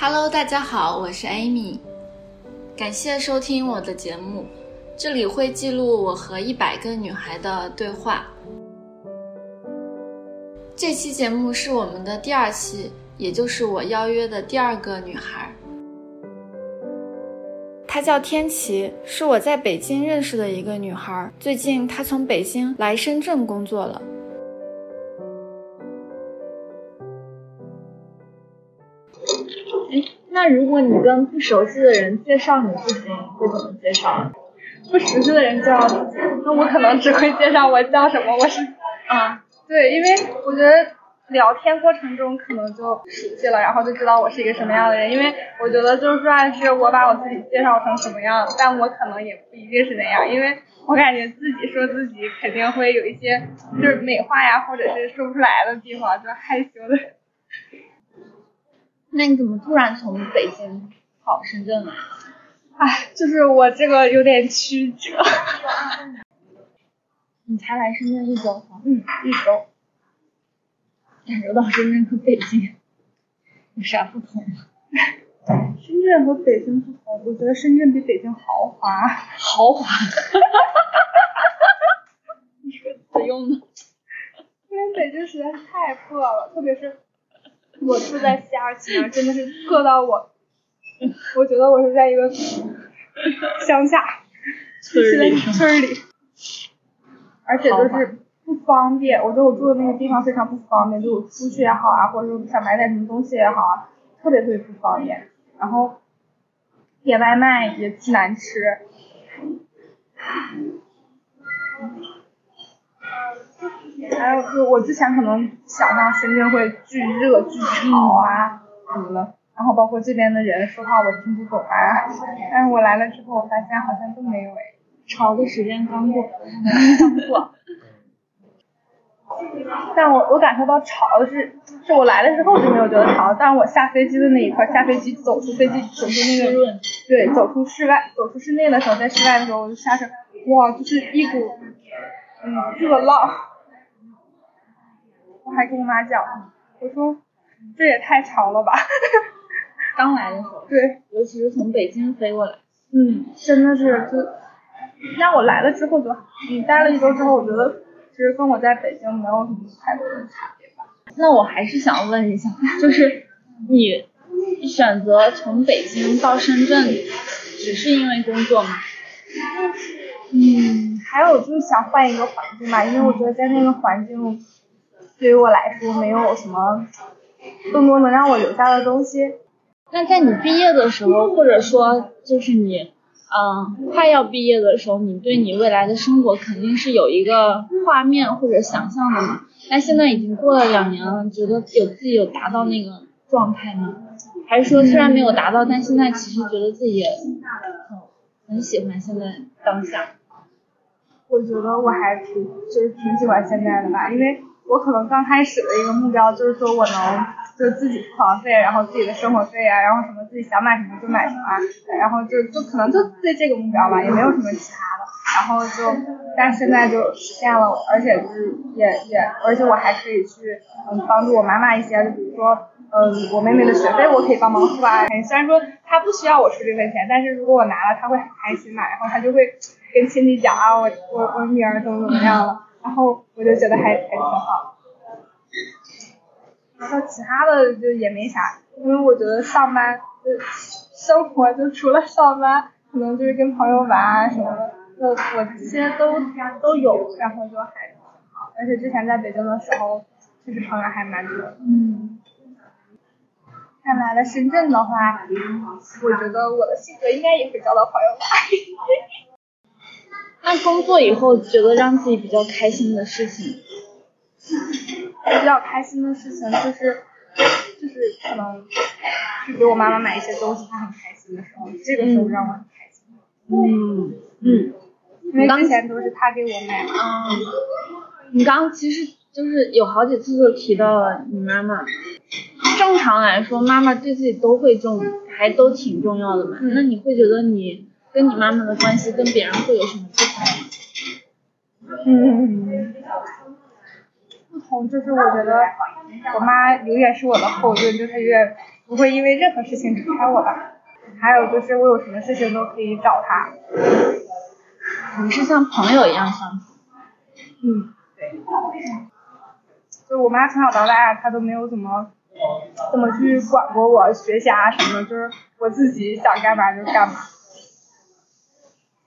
Hello，大家好，我是 Amy，感谢收听我的节目，这里会记录我和一百个女孩的对话。这期节目是我们的第二期，也就是我邀约的第二个女孩。她叫天琪，是我在北京认识的一个女孩。最近她从北京来深圳工作了。那如果你跟不熟悉的人介绍你自己，会怎么介绍？不熟悉的人介绍自己，那我可能只会介绍我叫什么，我是啊，对，因为我觉得聊天过程中可能就熟悉了，然后就知道我是一个什么样的人。因为我觉得就算是我把我自己介绍成什么样，但我可能也不一定是那样，因为我感觉自己说自己肯定会有一些就是美化呀，或者是说不出来的地方，就害羞的。那你怎么突然从北京跑深圳了？哎，就是我这个有点曲折。你才来深圳一周？嗯，一周。感受到深圳和北京有啥不同吗？深圳和北京不同，我觉得深圳比北京豪华。豪华。你说词用的。因为北京实在是太破了，特别是。我住在西二旗那儿，真的是硌到我，我觉得我是在一个乡下村里村里，而且就是不方便。我觉得我住的那个地方非常不方便，就我出去也好啊，或者说想买点什么东西也好啊，特别特别不方便。然后点外卖也巨难吃。还有就我之前可能想象深圳会巨热巨吵啊什么的，然后包括这边的人说话我听不懂啊，但是我来了之后我发现好像都没有哎，潮的时间刚过，刚过。但我我感受到潮是，是我来了之后就没有觉得潮，但是我下飞机的那一刻，下飞机走出飞机走出那个，对，走出室外走出室内的时候，在室外的时候我就下车，哇，就是一股嗯热浪。我还跟我妈讲，我说这也太潮了吧。刚来的时候。对。尤其是从北京飞过来。嗯，真的是就，那我来了之后就，你待了一周之后，我觉得其实跟我在北京没有什么太多的差别吧。那我还是想问一下，就是你选择从北京到深圳，只是因为工作吗？嗯，还有就是想换一个环境吧，因为我觉得在那个环境。对于我来说，没有什么更多能让我留下的东西。那在你毕业的时候，或者说就是你嗯快要毕业的时候，你对你未来的生活肯定是有一个画面或者想象的嘛？那现在已经过了两年了，觉得有自己有达到那个状态吗？还是说虽然没有达到，但现在其实觉得自己也很很喜欢现在当下？我觉得我还挺就是挺喜欢现在的吧，因为。我可能刚开始的一个目标就是说我能就自己付房费，然后自己的生活费啊，然后什么自己想买什么就买什么，然后就就可能就对这个目标吧，也没有什么其他的。然后就，但现在就实现了，而且就是也也，而且我还可以去嗯帮助我妈妈一些，就比如说嗯我妹妹的学费我可以帮忙付啊。虽然说她不需要我出这份钱，但是如果我拿了，她会很开心嘛，然后她就会跟亲戚讲啊，我我我女儿怎么怎么样了。然后我就觉得还还挺好，然后其他的就也没啥，因为我觉得上班就生活就除了上班，可能就是跟朋友玩啊什么的，就我这些都都有，然后就还挺好。而且之前在北京的时候，就是朋友还蛮多。嗯。看来了深圳的话，我觉得我的性格应该也会交到朋友吧。那工作以后觉得让自己比较开心的事情，比较开心的事情就是就是可能去给我妈妈买一些东西，她很开心的时候，这个时候让我很开心。嗯嗯，因为之前都是她给我买。啊。你刚刚其实就是有好几次都提到了你妈妈。正常来说，妈妈对自己都会重，还都挺重要的嘛。那你会觉得你？跟你妈妈的关系跟别人会有什么不同吗？嗯，不同就是我觉得我妈永远是我的后盾，就是永远不会因为任何事情离开我吧。还有就是我有什么事情都可以找她。你是像朋友一样相处？嗯，对。就我妈从小到大，她都没有怎么怎么去管过我学习啊什么的，就是我自己想干嘛就干嘛。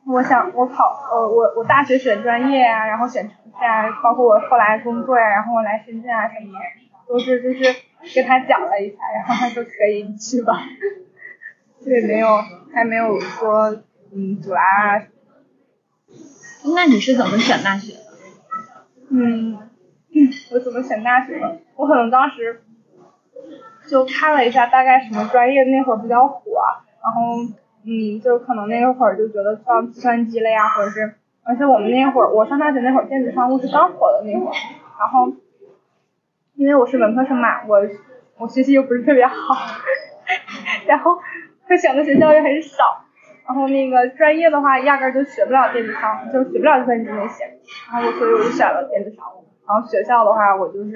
我想我考呃我我大学选专业啊，然后选城市啊，包括我后来工作呀，然后我来深圳啊什么的，都是就是跟他讲了一下，然后他说可以你去吧，也没有还没有说嗯阻拦啊。那你是怎么选大学的？嗯，我怎么选大学的？我可能当时就看了一下大概什么专业那会儿比较火，然后嗯，就可能那会儿就觉得上计算机了呀，或者是，而且我们那会儿我上大学那会儿电子商务是刚火的那会儿，然后因为我是文科生嘛，我我学习又不是特别好，然后会选的学校也很少。然后那个专业的话，压根儿就学不了电子商务，就学不了计算机那些。然后我所以我就选了电子商务。然后学校的话，我就是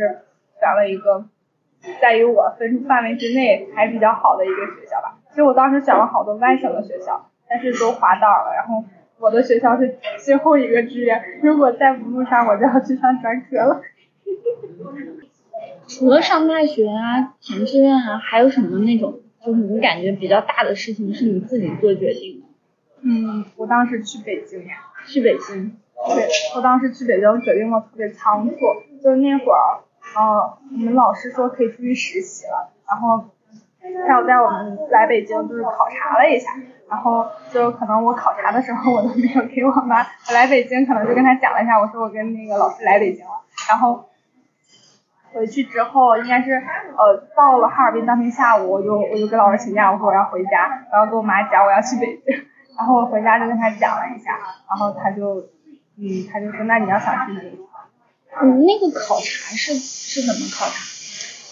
选了一个在于我分数范围之内还比较好的一个学校吧。其实我当时选了好多外省的学校，但是都滑档了。然后我的学校是最后一个志愿，如果再不录上，我就要去上专科了。除了上大学啊、填志愿啊，还有什么那种就是你感觉比较大的事情是你自己做决定的？嗯，我当时去北京呀，去北京。对，我当时去北京决定的特别仓促，就是那会儿，呃，我们老师说可以出去实习了，然后还有带我们来北京就是考察了一下，然后就可能我考察的时候我都没有给我妈，我来北京可能就跟她讲了一下，我说我跟那个老师来北京了，然后回去之后应该是呃到了哈尔滨当天下午，我就我就跟老师请假，我说我要回家，然后跟我妈讲我要去北京。然后我回家就跟他讲了一下，然后他就，嗯，他就说那你要想去哪里？嗯，那个考察是是怎么考察？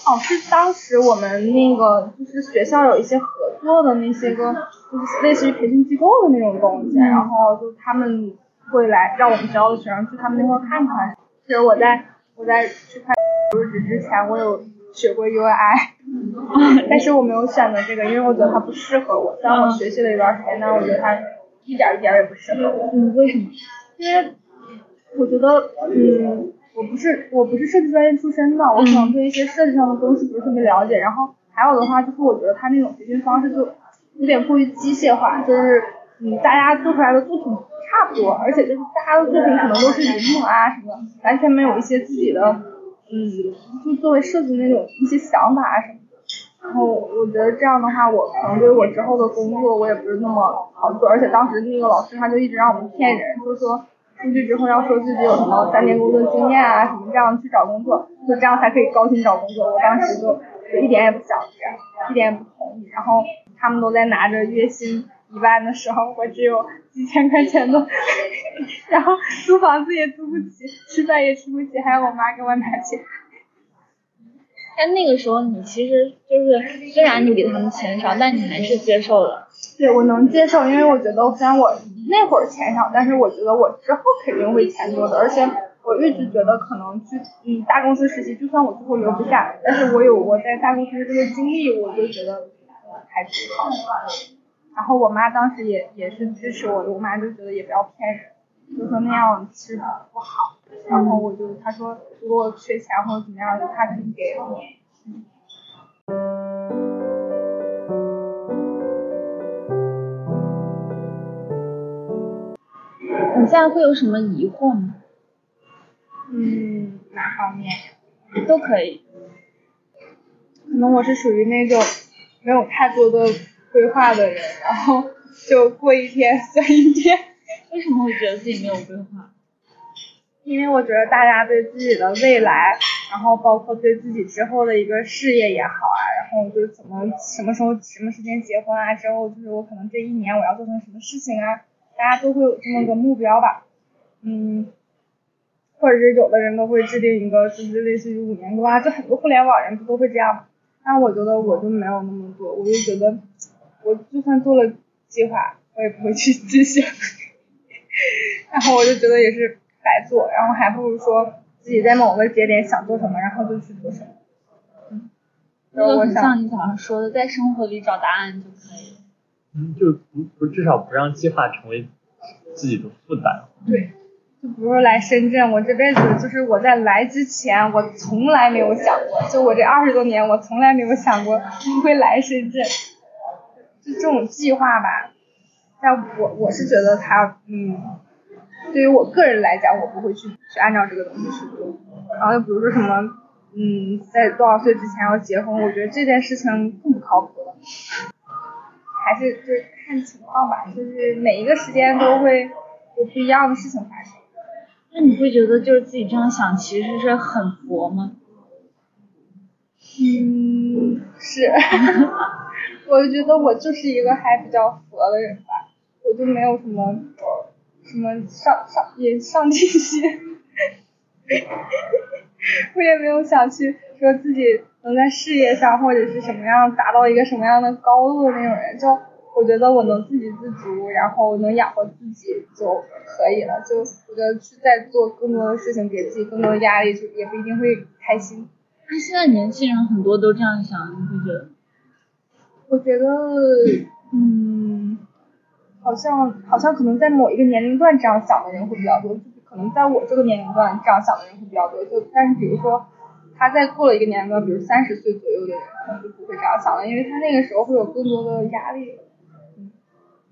哦，是当时我们那个就是学校有一些合作的那些个，就是类似于培训机构的那种东西，然后就他们会来让我们学校的学生去他们那块看看。其实我在我在去看入职之前，我有。学过 UI，但是我没有选择这个，因为我觉得它不适合我。虽然我学习了一段时间，但是我觉得它一点一点也不适合我。嗯，为什么？因为我觉得，嗯，我不是我不是设计专业出身的，我可能对一些设计上的东西不是特别了解。然后还有的话，就是我觉得他那种培训方式就有点过于机械化，就是嗯，大家做出来的作品差不多，而且就是大家的作品可能都是临摹啊什么，完全没有一些自己的。嗯，就作为设计那种一些想法啊什么的，然后我觉得这样的话，我可能对我之后的工作我也不是那么好做，而且当时那个老师他就一直让我们骗人，就是说出去之后要说自己有什么三年工作经验啊什么这样去找工作，就这样才可以高薪找工作。我当时就一点也不想这样，一点也不同意。然后他们都在拿着月薪一万的时候，我只有几千块钱的。然后租房子也租不起，吃饭也吃不起，还要我妈给我拿钱。但那个时候你其实就是虽然你比他们钱少，但你还是接受了。对，我能接受，因为我觉得虽然我那会儿钱少，但是我觉得我之后肯定会钱多的，而且我一直觉得可能去嗯大公司实习，就算我最后留不下，但是我有我在大公司的这个经历，我就觉得还挺好的。然后我妈当时也也是支持我的，我妈就觉得也不要骗人。就说那样其实不好，然后我就他说如果我缺钱或者怎么样，他可以给我。你现在会有什么疑惑吗？嗯，哪方面？都可以。可能我是属于那种没有太多的规划的人，然后就过一天算一天。为什么会觉得自己没有规划？因为我觉得大家对自己的未来，然后包括对自己之后的一个事业也好啊，然后就怎么什么时候什么时间结婚啊，之后就是我可能这一年我要做成什么事情啊，大家都会有这么个目标吧，嗯，或者是有的人都会制定一个就是类似于五年规划，就很多互联网人不都会这样但我觉得我就没有那么多，我就觉得我就算做了计划，我也不会去执行。然后我就觉得也是白做，然后还不如说自己在某个节点想做什么，然后就去做什么。嗯。这个很像你早上说的，在生活里找答案就可以。嗯，就不不至少不让计划成为自己的负担。对，就比如说来深圳，我这辈子就是我在来之前，我从来没有想过，就我这二十多年，我从来没有想过会来深圳。就这种计划吧，但我我是觉得他，嗯，对于我个人来讲，我不会去去按照这个东西去做。然后就比如说什么，嗯，在多少岁之前要结婚，我觉得这件事情更不靠谱了。还是就是看情况吧，就是每一个时间都会有不一样的事情发生。那你会觉得就是自己这样想其实是很佛吗？嗯，是。我觉得我就是一个还比较佛的人吧，我就没有什么什么上上也上进心，我也没有想去说自己能在事业上或者是什么样达到一个什么样的高度的那种人，就我觉得我能自给自足，然后能养活自己就可以了。就我觉得去再做更多的事情，给自己更多的压力，就也不一定会开心。那现在年轻人很多都这样想，你会觉得？我觉得，嗯，好像好像可能在某一个年龄段这样想的人会比较多，就是可能在我这个年龄段这样想的人会比较多。就但是比如说，他在过了一个年龄段，比如三十岁左右的人，可能就不会这样想了，因为他那个时候会有更多的压力。嗯，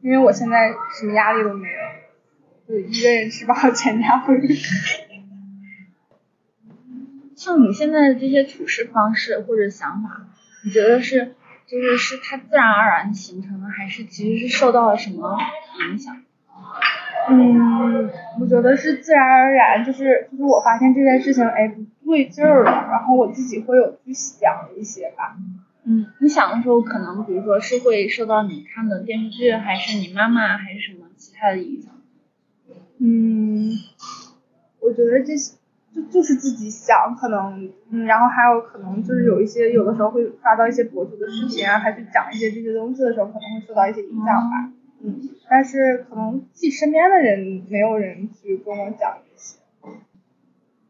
因为我现在什么压力都没有，就一个人吃饱全家不饿。像你现在的这些处事方式或者想法，你觉得是？就是是它自然而然形成的，还是其实是受到了什么影响？嗯，我觉得是自然而然，就是就是我发现这件事情哎不对劲儿了，然后我自己会有去想一些吧。嗯，你想的时候可能比如说是会受到你看的电视剧，还是你妈妈，还是什么其他的影响？嗯，我觉得这些。就就是自己想，可能，嗯，然后还有可能就是有一些有的时候会刷到一些博主的视频啊，还去讲一些这些东西的时候，可能会受到一些影响吧，嗯，但是可能自己身边的人没有人去跟我讲这些。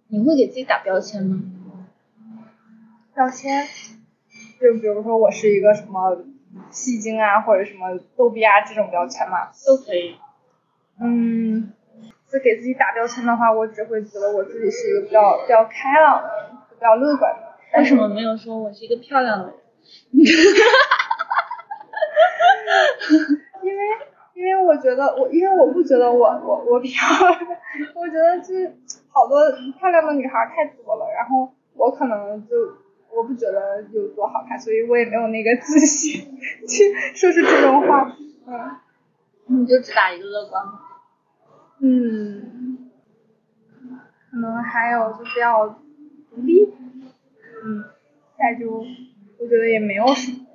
你会给自己打标签吗？标签，就比如说我是一个什么戏精啊，或者什么逗逼啊这种标签嘛，都可以。嗯。就给自己打标签的话，我只会觉得我自己是一个比较比较开朗的，比较乐观的。为什么没有说我是一个漂亮的人？因为因为我觉得我因为我不觉得我我我漂亮，我觉得是好多漂亮的女孩太多了，然后我可能就我不觉得有多好看，所以我也没有那个自信 去说出这种话。嗯，你就只打一个乐观吗？嗯，可能还有就比较独立，嗯，再就我觉得也没有什么，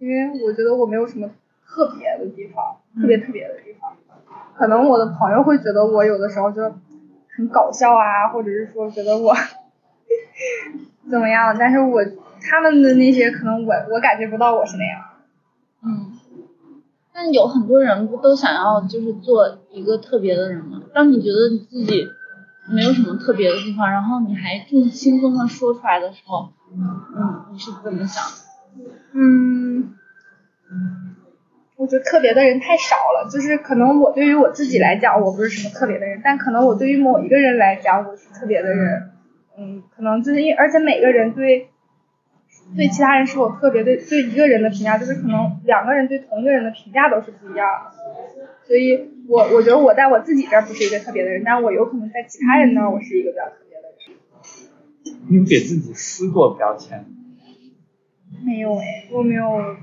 因为我觉得我没有什么特别的地方，特别特别的地方，可能我的朋友会觉得我有的时候就很搞笑啊，或者是说觉得我怎么样，但是我他们的那些可能我我感觉不到我是那样，嗯。但有很多人不都想要就是做一个特别的人吗？当你觉得你自己没有什么特别的地方，然后你还这么轻松的说出来的时候，嗯，你是怎么想？嗯，我觉得特别的人太少了，就是可能我对于我自己来讲，我不是什么特别的人，但可能我对于某一个人来讲，我是特别的人。嗯，可能就是因为而且每个人对。对其他人是否特别，对对一个人的评价，就是可能两个人对同一个人的评价都是不一样的。所以我我觉得我在我自己这儿不是一个特别的人，但我有可能在其他人那儿我是一个比较特别的人。你有给自己撕过标签？没有哎，我没有，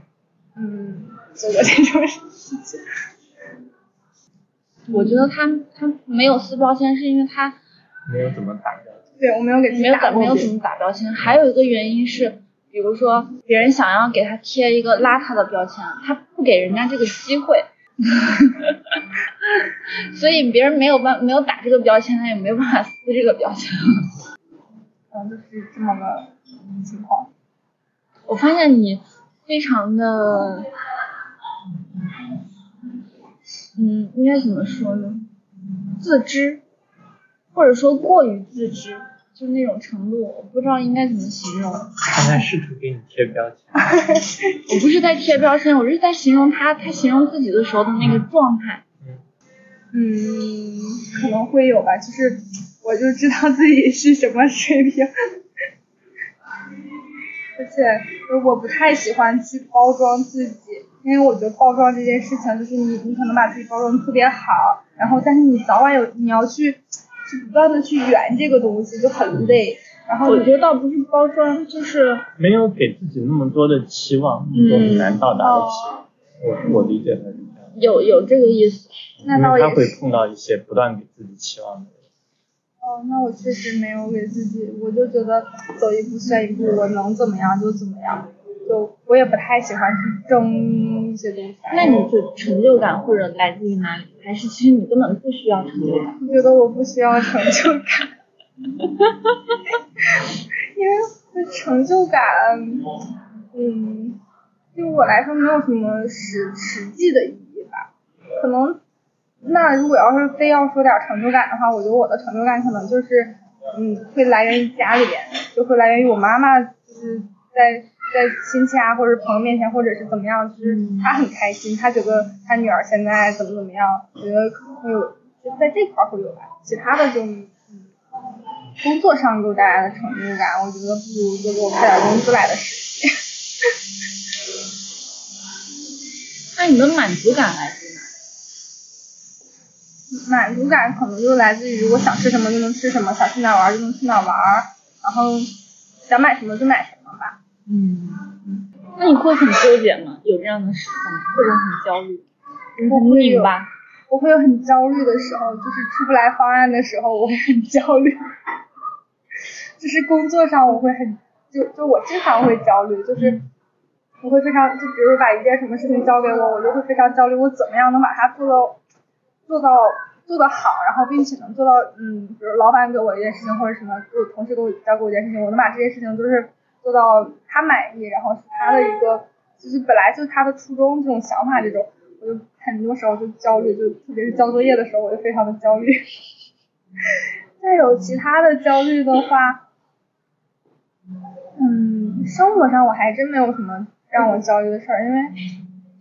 嗯，做过这种事情。我觉得他他没有撕标签，是因为他没有怎么打标签。对我没有给自己打没有怎么打标签，还有一个原因是。比如说，别人想要给他贴一个邋遢的标签，他不给人家这个机会，所以别人没有办没有打这个标签，他也没有办法撕这个标签。嗯，就是这么个情况。我发现你非常的，嗯，应该怎么说呢？自知，或者说过于自知。就那种程度，我不知道应该怎么形容。他在试图给你贴标签。我不是在贴标签，我是在形容他，他形容自己的时候的那个状态。嗯，可能会有吧，就是我就知道自己是什么水平，而且我不太喜欢去包装自己，因为我觉得包装这件事情，就是你你可能把自己包装的特别好，然后但是你早晚有你要去去不断的去圆这个东西，就很累。然后我觉得倒不是包装，就是没有给自己那么多的期望，那种很难到达的期望。我我理解他是这样。有有这个意思。那倒也他会。碰到一些不断给自己期望的人。哦，那我确实没有给自己，我就觉得走一步算一步，我能怎么样就怎么样，就我也不太喜欢去争一些东西。那你的成就感或者来自于哪里？还是其实你根本不需要成就感？我觉得我不需要成就感，因为这成就感，嗯，对我来说没有什么实实际的意义吧。可能，那如果要是非要说点成就感的话，我觉得我的成就感可能就是，嗯，会来源于家里边，就会来源于我妈妈，就是在在亲戚啊或者朋友面前，或者是怎么样，就是他很开心，他觉得他女儿现在怎么怎么样，觉得可能会有，就在这块儿会有吧，其他的就。嗯工作上给我带来的成就感，我觉得不如就给我带点工资来的实际。那你的满足感来自于哪？满足感可能就来自于我想吃什么就能吃什么，想去哪玩就能去哪玩，然后想买什么就买什么吧。嗯。那你会很纠结吗？有这样的时候吗？或者很焦虑？我会有拧巴？我会有很焦虑的时候，就是出不来方案的时候，我会很焦虑。就是工作上我会很，就就我经常会焦虑，就是我会非常，就比如把一件什么事情交给我，我就会非常焦虑，我怎么样能把它做到做到做得好，然后并且能做到，嗯，比如老板给我一件事情或者什么，给我同事给我交给我一件事情，我能把这件事情就是做到他满意，然后是他的一个，就是本来就是他的初衷这种想法这种，我就很多时候就焦虑，就特别是交作业的时候，我就非常的焦虑。再有其他的焦虑的话，嗯，生活上我还真没有什么让我焦虑的事儿，因为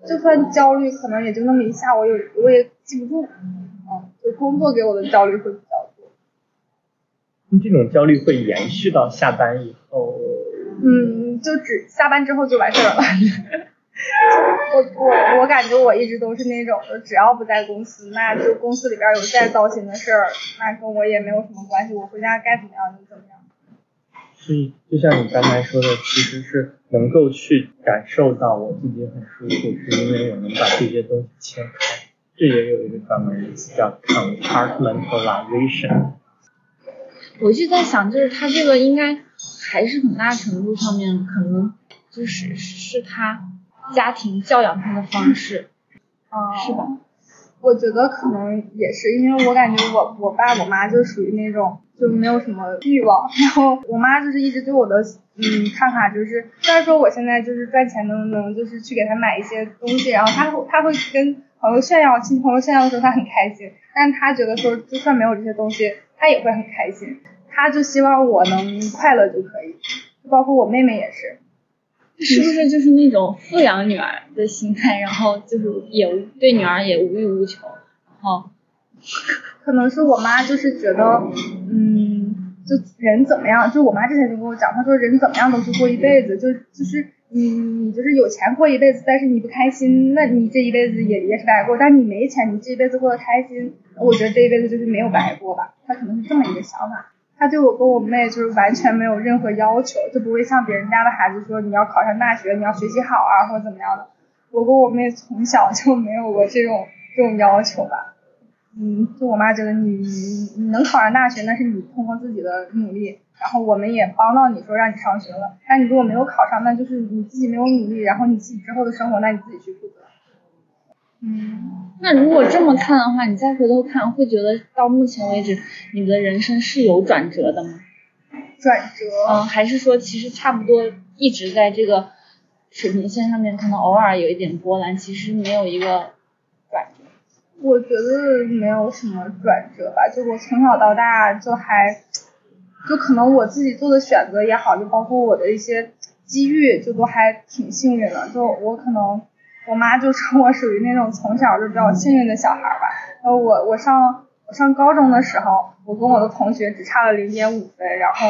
就算焦虑，可能也就那么一下，我有我也记不住。就工作给我的焦虑会比较多。这种焦虑会延续到下班以后。嗯，就只下班之后就完事儿了。我我我感觉我一直都是那种，就只要不在公司，那就公司里边有再糟心的事儿，那跟我也没有什么关系，我回家该怎么样就怎么样。所以，就像你刚才说的，其实是能够去感受到我自己很舒服，是因为我能把这些东西切开。这也有一个专门的词叫 compartmentalization。我一直在想，就是他这个应该还是很大程度上面可能就是是他家庭教养他的方式，啊、是吧？我觉得可能也是，因为我感觉我我爸我妈就属于那种就没有什么欲望，然后我妈就是一直对我的嗯看法就是，虽然说我现在就是赚钱能能就是去给她买一些东西，然后她会她会跟朋友炫耀，亲戚朋友炫耀的时候她很开心，但是她觉得说就算没有这些东西，她也会很开心，她就希望我能快乐就可以，包括我妹妹也是。是不是就是那种富养女儿的心态，然后就是也对女儿也无欲无求，然后可能是我妈就是觉得，嗯，就人怎么样，就我妈之前就跟我讲，她说人怎么样都是过一辈子，就就是你你就是有钱过一辈子，但是你不开心，那你这一辈子也也是白过。但是你没钱，你这一辈子过得开心，我觉得这一辈子就是没有白过吧。她可能是这么一个想法。他对我跟我妹就是完全没有任何要求，就不会像别人家的孩子说你要考上大学，你要学习好啊或者怎么样的。我跟我妹从小就没有过这种这种要求吧。嗯，就我妈觉得你你你能考上大学，那是你通过自己的努力，然后我们也帮到你说让你上学了。但你如果没有考上，那就是你自己没有努力，然后你自己之后的生活，那你自己去负责。嗯，那如果这么看的话，你再回头看，会觉得到目前为止你的人生是有转折的吗？转折，嗯，还是说其实差不多一直在这个水平线上面，可能偶尔有一点波澜，其实没有一个转折。我觉得没有什么转折吧，就我从小到大就还就可能我自己做的选择也好，就包括我的一些机遇，就都还挺幸运的。就我可能我妈就称我属于那种从小就比较幸运的小孩吧。然后我我上我上高中的时候，我跟我的同学只差了零点五分，然后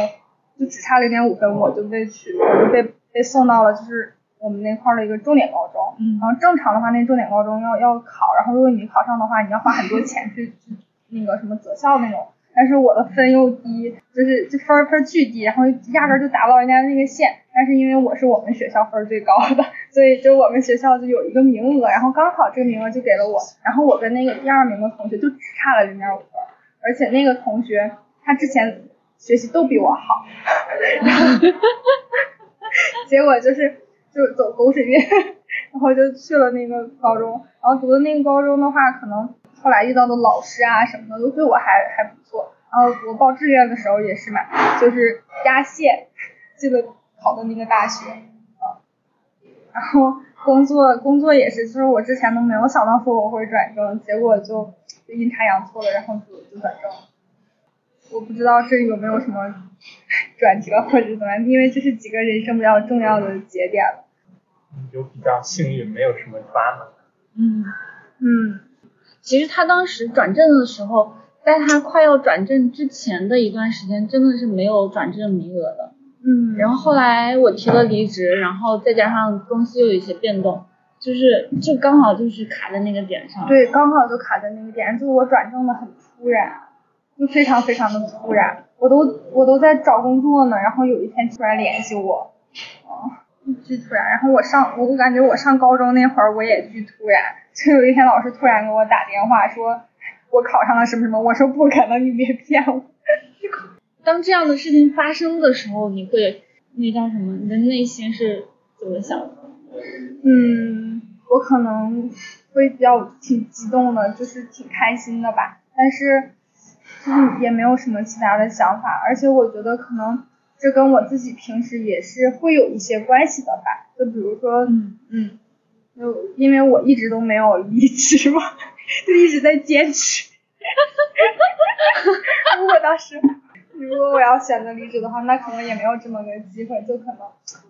就只差零点五分，我就被去，我就被被送到了就是我们那块儿的一个重点高中。嗯然后正常的话，那重点高中要要考，然后如果你考上的话，你要花很多钱去去那个什么择校那种。但是我的分又低，就是就分儿分儿巨低，然后压根儿就达不到人家那个线。但是因为我是我们学校分最高的，所以就我们学校就有一个名额，然后刚好这个名额就给了我。然后我跟那个第二名的同学就只差了零点五分，而且那个同学他之前学习都比我好，然后结果就是就是走狗屎运，然后就去了那个高中，然后读的那个高中的话，可能后来遇到的老师啊什么的都对我还还不错。然后我报志愿的时候也是嘛，就是压线进了考的那个大学，啊，然后工作工作也是，就是我之前都没有想到说我会转正，结果就就阴差阳错的，然后就就转正了。我不知道这有没有什么转折或者怎么样，因为这是几个人生比较重要的节点了。就比较幸运，没有什么抓马。嗯，嗯其实他当时转正的时候，在他快要转正之前的一段时间，真的是没有转正名额的。嗯，然后后来我提了离职，然后再加上公司又有一些变动，就是就刚好就是卡在那个点上。，对，刚好就卡在那个点上，就我转正的很突然，就非常非常的突然，我都我都在找工作呢，然后有一天突然联系我，啊、巨突然，然后我上我就感觉我上高中那会儿我也巨突然，就有一天老师突然给我打电话说我考上了什么什么，我说不可能，你别骗我，当这样的事情发生的时候，你会那叫什么？你的内心是怎么想的？嗯，我可能会比较挺激动的，就是挺开心的吧，但是就是也没有什么其他的想法，而且我觉得可能这跟我自己平时也是会有一些关系的吧，就比如说，嗯嗯，就因为我一直都没有离职嘛，就一直在坚持。如果当时如果我要选择离职的话，那可能也没有这么个机会，就可能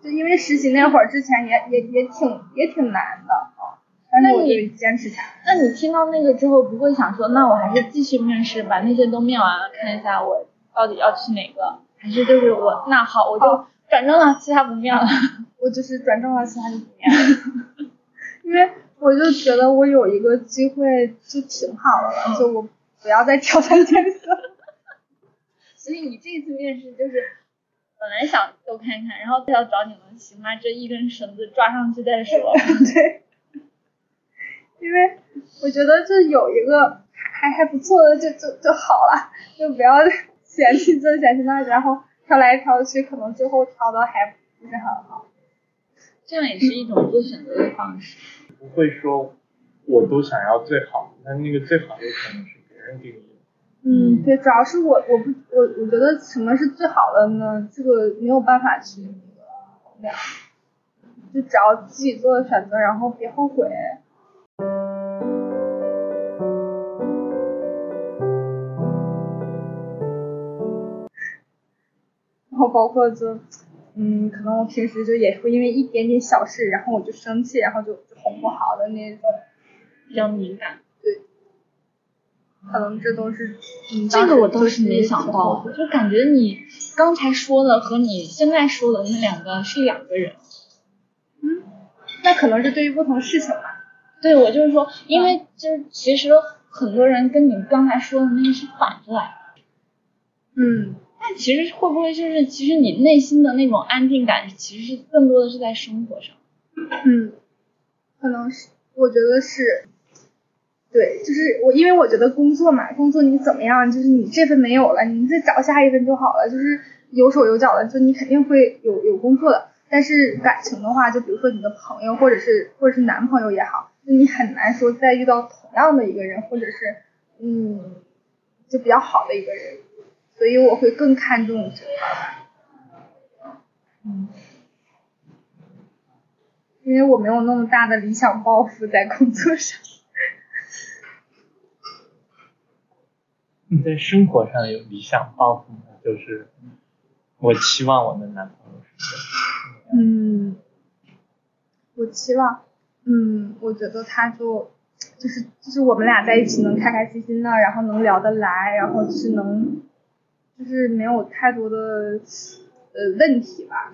就因为实习那会儿之前也也也挺也挺难的啊，但是我那你就坚持下来。那你听到那个之后，不会想说，那我还是继续面试，把那些都面完了，看一下我到底要去哪个？还是就是我那好，我就哦转正了，其他不面了。我就是转正了，其他就不面了，因为我就觉得我有一个机会就挺好的了，就我不要再挑三拣四了。所以你这次面试就是本来想都看看，然后再要找你们行吧，这一根绳子抓上去再说。对，因为我觉得就有一个还还不错的就就就好了，就不要嫌弃这嫌弃那，然后挑来挑去，可能最后挑的还不是很好。这样也是一种做选择的方式。不会说我都想要最好，但那个最好有可能是别人给你的。嗯，对，主要是我我不我我觉得什么是最好的呢？这个没有办法去那个衡量，就只要自己做的选择，然后别后悔。然后包括就，嗯，可能我平时就也会因为一点点小事，然后我就生气，然后就就哄不好的那种，比较敏感，可能这都是，嗯，这个我倒是没想到，就感觉你刚才说的和你现在说的那两个是两个人。嗯那可能是对于不同事情吧。对，我就是说，因为就是其实很多人跟你刚才说的那个是反着来的，嗯，但其实会不会就是其实你内心的那种安定感，其实是更多的是在生活上。嗯，可能是，我觉得是，对，就是我，因为我觉得工作嘛，工作你怎么样，就是你这份没有了，你再找下一份就好了，就是有手有脚的，就你肯定会有有工作的。但是感情的话，就比如说你的朋友，或者是或者是男朋友也好，就你很难说再遇到同样的一个人，或者是嗯，就比较好的一个人，所以我会更看重这块儿吧。嗯，因为我没有那么大的理想抱负在工作上。你在生活上有理想抱负吗？就是我期望我的男朋友是这样。嗯，我期望，嗯，我觉得他就就是就是我们俩在一起能开开心心的，然后能聊得来，然后就是能就是没有太多的呃问题吧。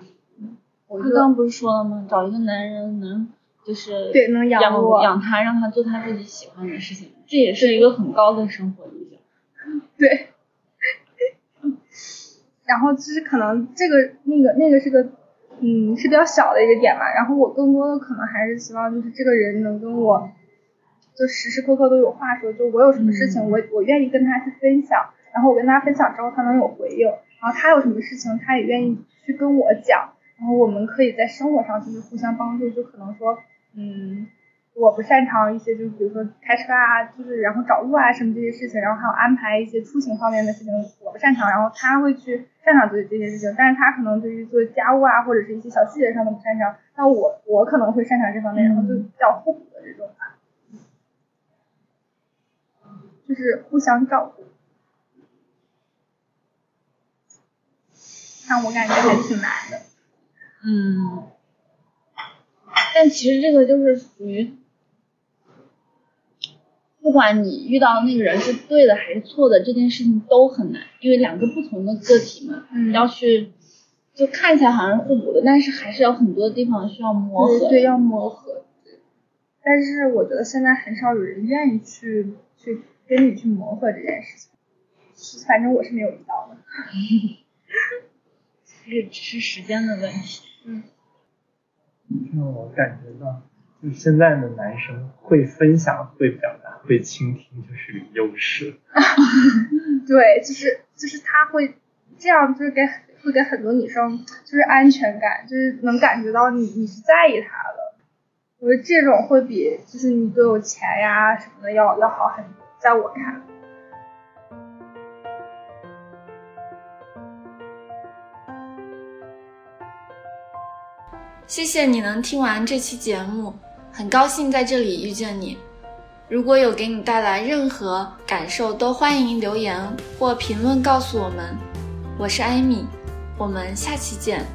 我他刚刚不是说了吗？找一个男人能就是对能养养我养他，让他做他自己喜欢的事情，这也是一个很高的生活。对，然后就是可能这个那个那个是个嗯是比较小的一个点吧，然后我更多的可能还是希望就是这个人能跟我就时时刻刻都有话说，就我有什么事情我我愿意跟他去分享，然后我跟他分享之后他能有回应，然后他有什么事情他也愿意去跟我讲，然后我们可以在生活上就是互相帮助，就可能说嗯。我不擅长一些，就是比如说开车啊，就是然后找路啊什么这些事情，然后还有安排一些出行方面的事情，我不擅长，然后他会去擅长做这些事情，但是他可能对于做家务啊或者是一些小细节上的不擅长，那我我可能会擅长这方面，然后就比较互补的这种吧，就是互相照顾，但我感觉还挺难的。嗯，但其实这个就是属于，不管你遇到的那个人是对的还是错的，这件事情都很难，因为两个不同的个体嘛，嗯要去就看起来好像是互补的，但是还是有很多地方需要磨合。对对，要磨合。但是我觉得现在很少有人愿意去去跟你去磨合这件事情，反正我是没有遇到的。这只是时间的问题。嗯让我感觉到，就是现在的男生会分享、会表达、会倾听，就是个优势。对，就是就是他会这样，就是给会给很多女生就是安全感，就是能感觉到你你是在意他的。我觉得这种会比就是你多有钱呀什么的要要好很多，在我看来。谢谢你能听完这期节目，很高兴在这里遇见你。如果有给你带来任何感受，都欢迎留言或评论告诉我们。我是艾米，我们下期见。